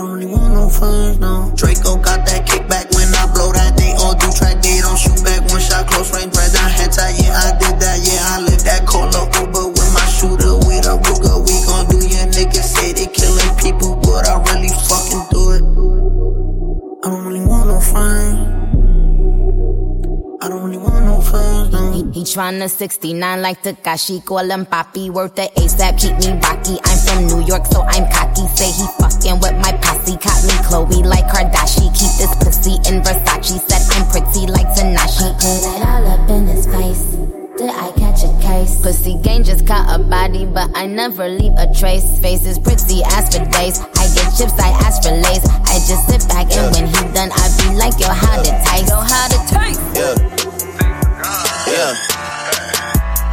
I don't really want no friends, no. Draco got that kickback when I blow that. They all do track, they don't shoot back. One shot, close range, down. Yeah, I did that. Yeah, I that. Call up Uber with my shooter, with a Ruger. We gon' do your niggas say they killing people, but I really fucking do it. I don't really want no friends. I don't really want no friends. He, he tryna 69 like Tekashi, call him Papi, worth the ASAP, keep me rocky. I'm from New York, so I'm cocky. Say he fucking with my I never leave a trace. Faces pretty as for days. I get chips, I ask for lace. I just sit back and when he done, I be like, yo, how to taste? Yo, how to taste? Yeah. Yeah.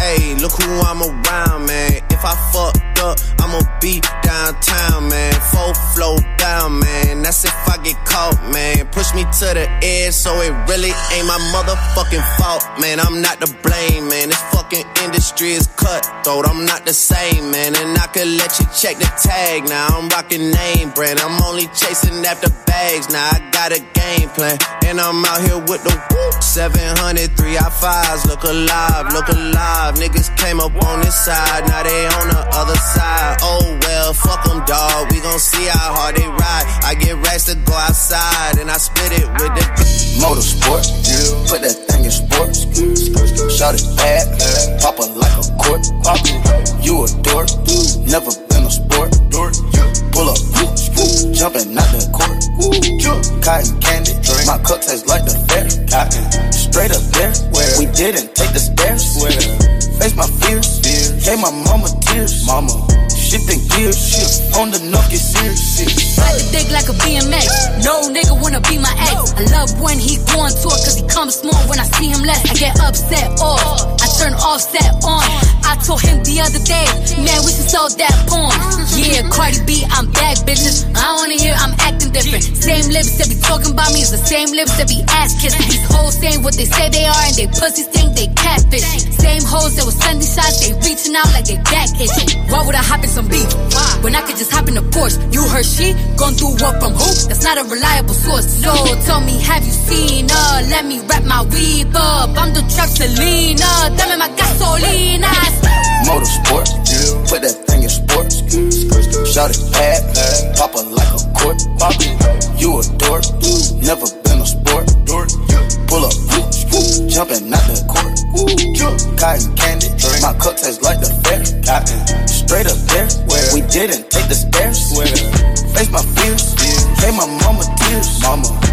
Hey, look who I'm around, man. If I fucked up, I'ma be downtown, man. Full flow down, man. That's if I get caught, man. Push me to the edge, so it really ain't my motherfucking fault, man. I'm not to blame, man. This fucking industry is cutthroat. I'm not the same, man. And I could let you check the tag. Now I'm rocking name brand. I'm only chasing after bags. Now I got a game plan. And I'm out here with the whoop. 700, 3 I 5s. Look alive, look alive. Niggas came up on this side. Now they on the other side. Oh well, fuck them, dawg. We gon' see how hard they ride. I get racks to go outside. And I split it with the motorsport. Put that thing in sports. Shot it bad. Pop it like a court. Pop You a dork. Never been a sport. Pull up. Jumping out the court. Cotton candy. My cup tastes like the fair. Straight up there. We didn't take the stairs. Face my fears. Gave my mama tears. Mama. Shifting gears. Shift on the knock, get serious. Ride the dick like a BMX. No nigga wanna be my ex. I love when he going to it cause he comes small when I see him less. I get upset off. I turn offset on. I told him the other day, man, we should sell that porn. Yeah, Cardi B, I'm back, talking about me is the same lips that be ass kissing. These hoes saying what they say they are and they pussies think they catfish. Same hoes that was sending shots, they reaching out like they back itching. Why would I hop in some beef? When I could just hop in a Porsche. You heard she gon' do what from who? That's not a reliable source. So tell me, have you seen her? Let me wrap my weave up. I'm the trap Selena. Dame my gasolina. Motorsport. Put that thing in sports. Shot it bad. Pop it like a You a dork. Never been a sport. Pull up. Jumping out the court. Cotton candy. My cup tastes like the fair. Cotton. Straight up there. We didn't take the stairs. Face my fears. Gave my mama tears. Mama.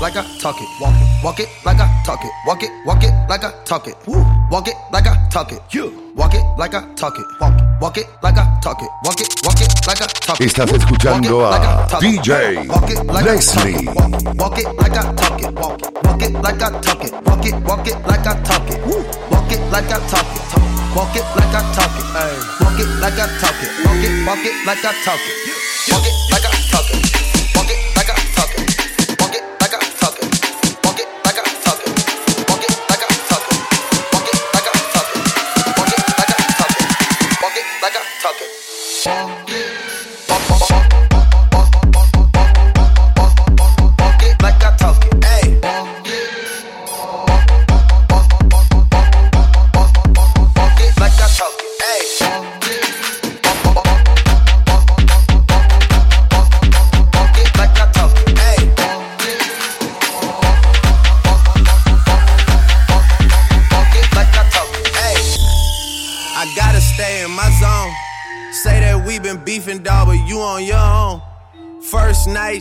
Like I talk it. Walk it. Walk it like I talk it. Walk it. Walk it like I talk it. Woo. Walk it like I talk it. You. Walk it like I talk it. Walk it. Walk it like I talk it. Walk it. Walk it like I talk it. Estás escuchando a DJ Lesly. Walk it like I talk it. Walk it. Walk it like I talk it. Walk it. Walk it like I talk it. Woo. Walk it like I talk it. Walk it like I talk it. Walk it like I talk it. Walk it. Walk it like I talk it. Walk it like I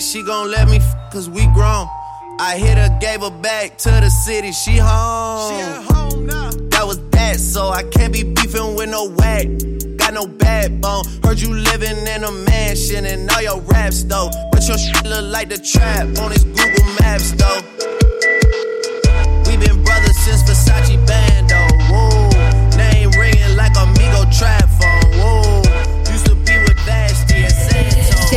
she gon' let me f- cause we grown. I hit her, gave her back to the city, she home. She at home now. That was that, so I can't be beefing with no whack. Got no backbone. Heard you living in a mansion and all your raps though. But your shit look like the trap on his Google Maps though. We been brothers since Versace Bando. Whoa, name ringing like Amigo trap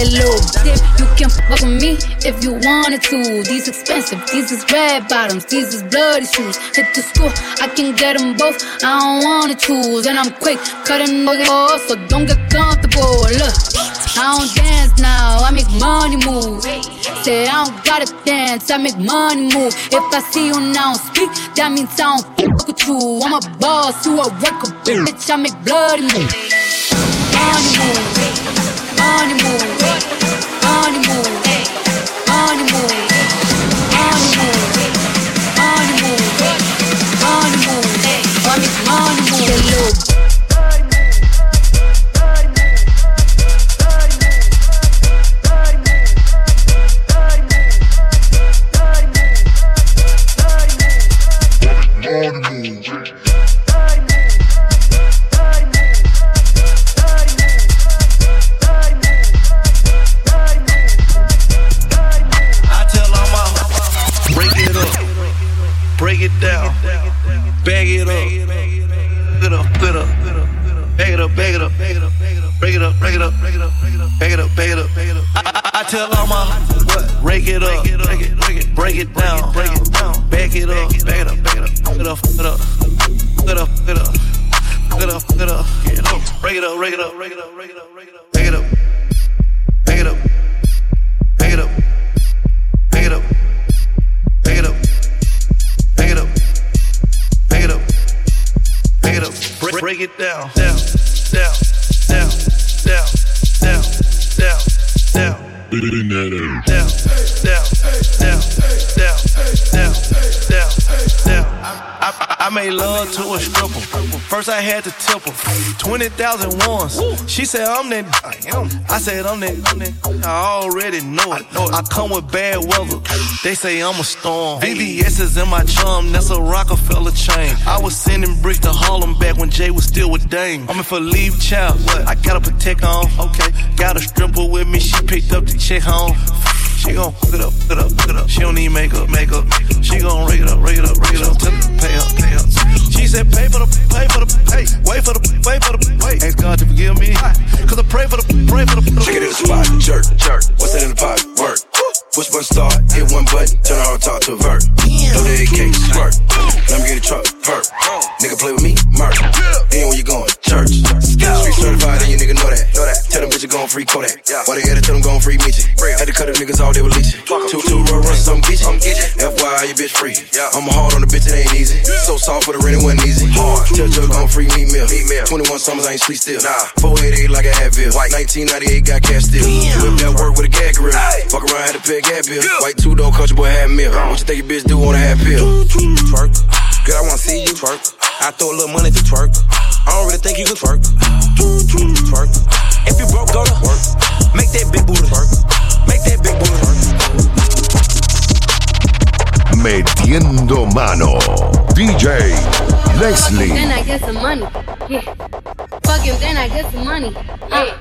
That little dip, you can fuck with me if you wanted to. These expensive, these is red bottoms, these is bloody shoes. Hit the school, I can get them both. I don't wanna choose, and I'm quick cutting off, so don't get comfortable. Look, I don't dance now, I make money move. Say I don't gotta dance, I make money move. If I see you now speak, that means I don't fuck with you. I'm a boss, you a record bitch. I make bloody move. Money move, on the move. Break it, down, break it down, back it up, back it up, back it up, it up, it up, I, made love to a stripper. First I had to tip her. 20,000 once. She said I'm that. I said I'm that. I already know it. I come with bad weather. They say I'm a storm. VVS is in my chum. That's a Rockefeller chain. I was sending bricks to Harlem back when Jay was still with Dame. I'm in for leave child. I gotta protect on. Okay. Got a stripper with me. She picked up the check home. She gon' hook it up, hook it up, hook it up. She don't need makeup, makeup. She gon' rake it up, rake it up, rake it up. Tell her to pay up, pay up. She said pay for the, pay for the, pay. Wait for the, wait for the, wait. Ask God to forgive me. Cause I pray for the, pray for the. Check it in the spot, jerk, jerk. What's that in the pot? Work. Push button start, hit one button, turn on talk to a vert. Throw the AK, squirt. Let me get a truck, perk. Nigga play with me, murk. Gon' free Kodak. Why they had to tell them gon' free Meechie. Had to cut them niggas off, they were leeching. Two, two, run, run, some get you. FYI, you bitch free. I'm hard on the bitch, it ain't easy. So soft for the rent, it wasn't easy. Hard. Tell Jug gon' free me meal. 21 summers, I ain't sleep still. Nah. 488 like a Advil. 1998 got cash still. Whip that work with a gag grill. Fuck around, had to pay a gap bill. White two door country boy had meal. What you think your bitch do on a half pill? Twerk. Girl, I wanna see you twerk. I throw a little money to twerk. I don't really think you can twerk. Twerk. If you broke, go to work. Make that big booty twerk. Make that big booty twerk. Metiendo mano. DJ Lesly. Then I get some money. Yeah. Fuck him, then I get some money. Yeah.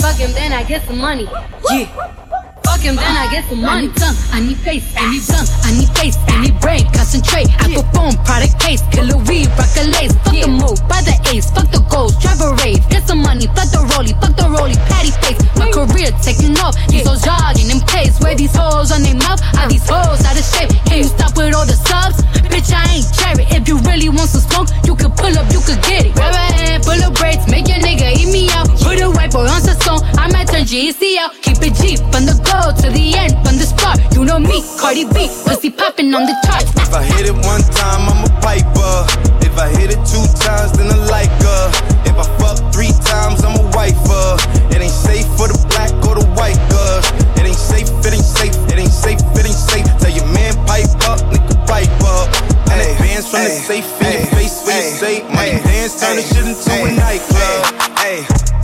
Fuck him, then I get some money. Yeah. Fuck then I get some money. I need tongue, I need face, I need tongue, I need face, I need brain, concentrate. I perform product case, killer weed, rock a lace. Fuck the move, buy the ace, fuck the goals, drive a rave. Get some money, fuck the rollie, fuck the rollie, patty face. My career taking off, these hoes jogging in place. Where these hoes on their mouth, are these hoes out of shape? Can you stop with all the subs? Bitch, I ain't cherry. If you really want some smoke, you could pull up, you could get it. Grab a hand, full of braids, make your nigga eat me out. Put a white boy on the song, I might turn GEC out. Keep it G from the go to the end, from the start. You know me, Cardi B, pussy popping on the charts. If I hit it one time, I'm a piper. If I hit it two times, then I like her. If I fuck three times, I'm a wifer. It ain't safe for the black or the white girls. It ain't safe, it ain't safe, it ain't safe, it ain't safe. Tell your man pipe up, nigga pipe up. And advance from the safe in your face when you say money dance, turn the shit into a nightclub. Hey, yeah,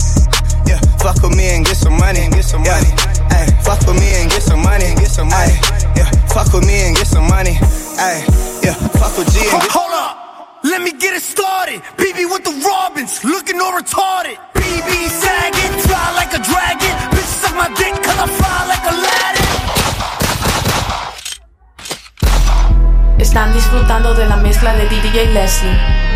fuck with me and get some money. Get some money. Hey, fuck with me and get some money. Get some money. Yeah, fuck with me and get some money. Hey, yeah, fuck with G and get. Hold up. Let me get it started. BB with the Robins, looking all retarded. BB sagging, fly like a dragon. Bitch, suck my dick, cause I fly like a Aladdin. Están disfrutando de la mezcla de DJ Lesly.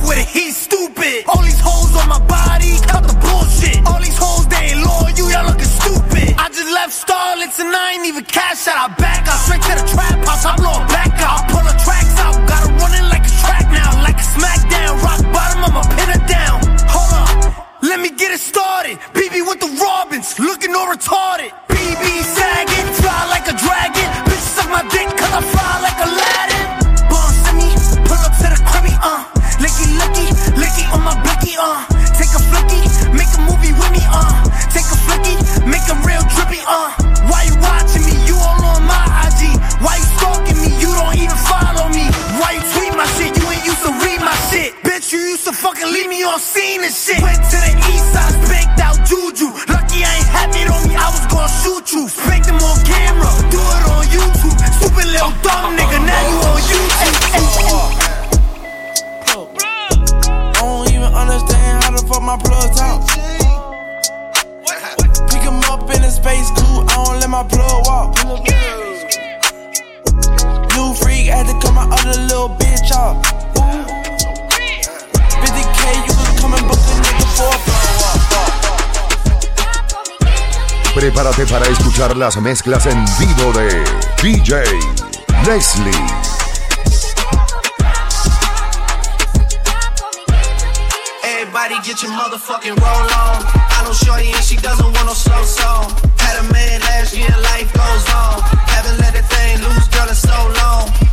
With it. He's stupid. All these hoes on my body, cut the bullshit. All these hoes, they ain't loyal. Y'all looking stupid. I just left Starlets and I ain't even cash out. I back out straight to the trap house. I blow it scene and shit. Went to the east side, spanked out Juju. Lucky I ain't had it on me, I was gonna shoot you. Spanked them on camera, do it on YouTube. Stupid little dumb nigga, now you on YouTube. I don't even understand how the fuck my plugs out. Pick 'em up in a space coupe, I don't let my plug walk. New freak had to cut my other little bitch off. Prepárate para escuchar las mezclas en vivo de DJ Leslie. Get your motherfucking roll on. I know Shorty and she doesn't want no slow song. Had a man last year, life goes on. Haven't let that thing loose, girl, in so long.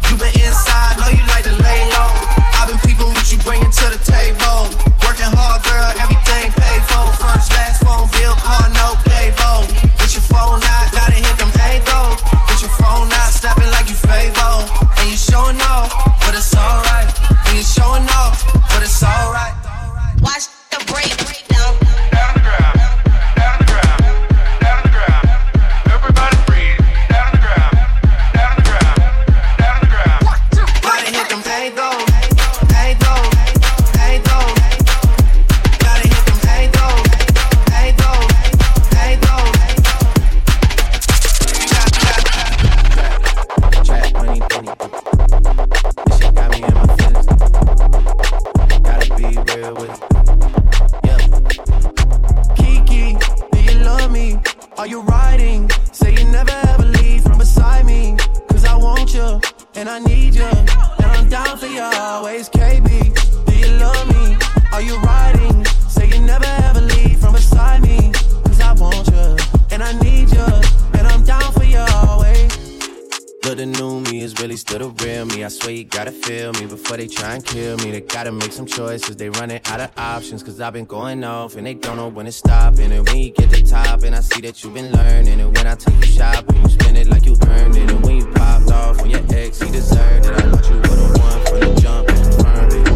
Look, the new me is really still the real me. I swear you gotta feel me before they try and kill me. They gotta make some choices. They running out of options. Cause I've been going off and they don't know when to stop. And when you get to top, and I see that you've been learning. And when I take you shopping, you spend it like you earned it. And when you popped off on your ex, he deserved it. I thought you would've won from the jump and confirmed it.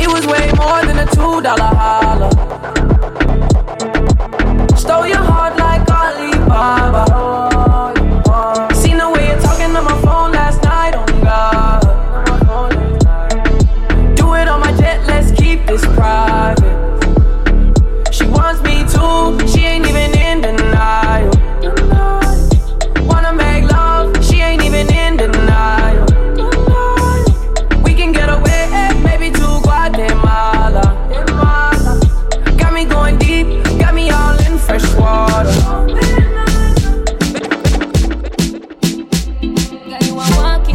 It was way more than a two dollar holler. Stole your heart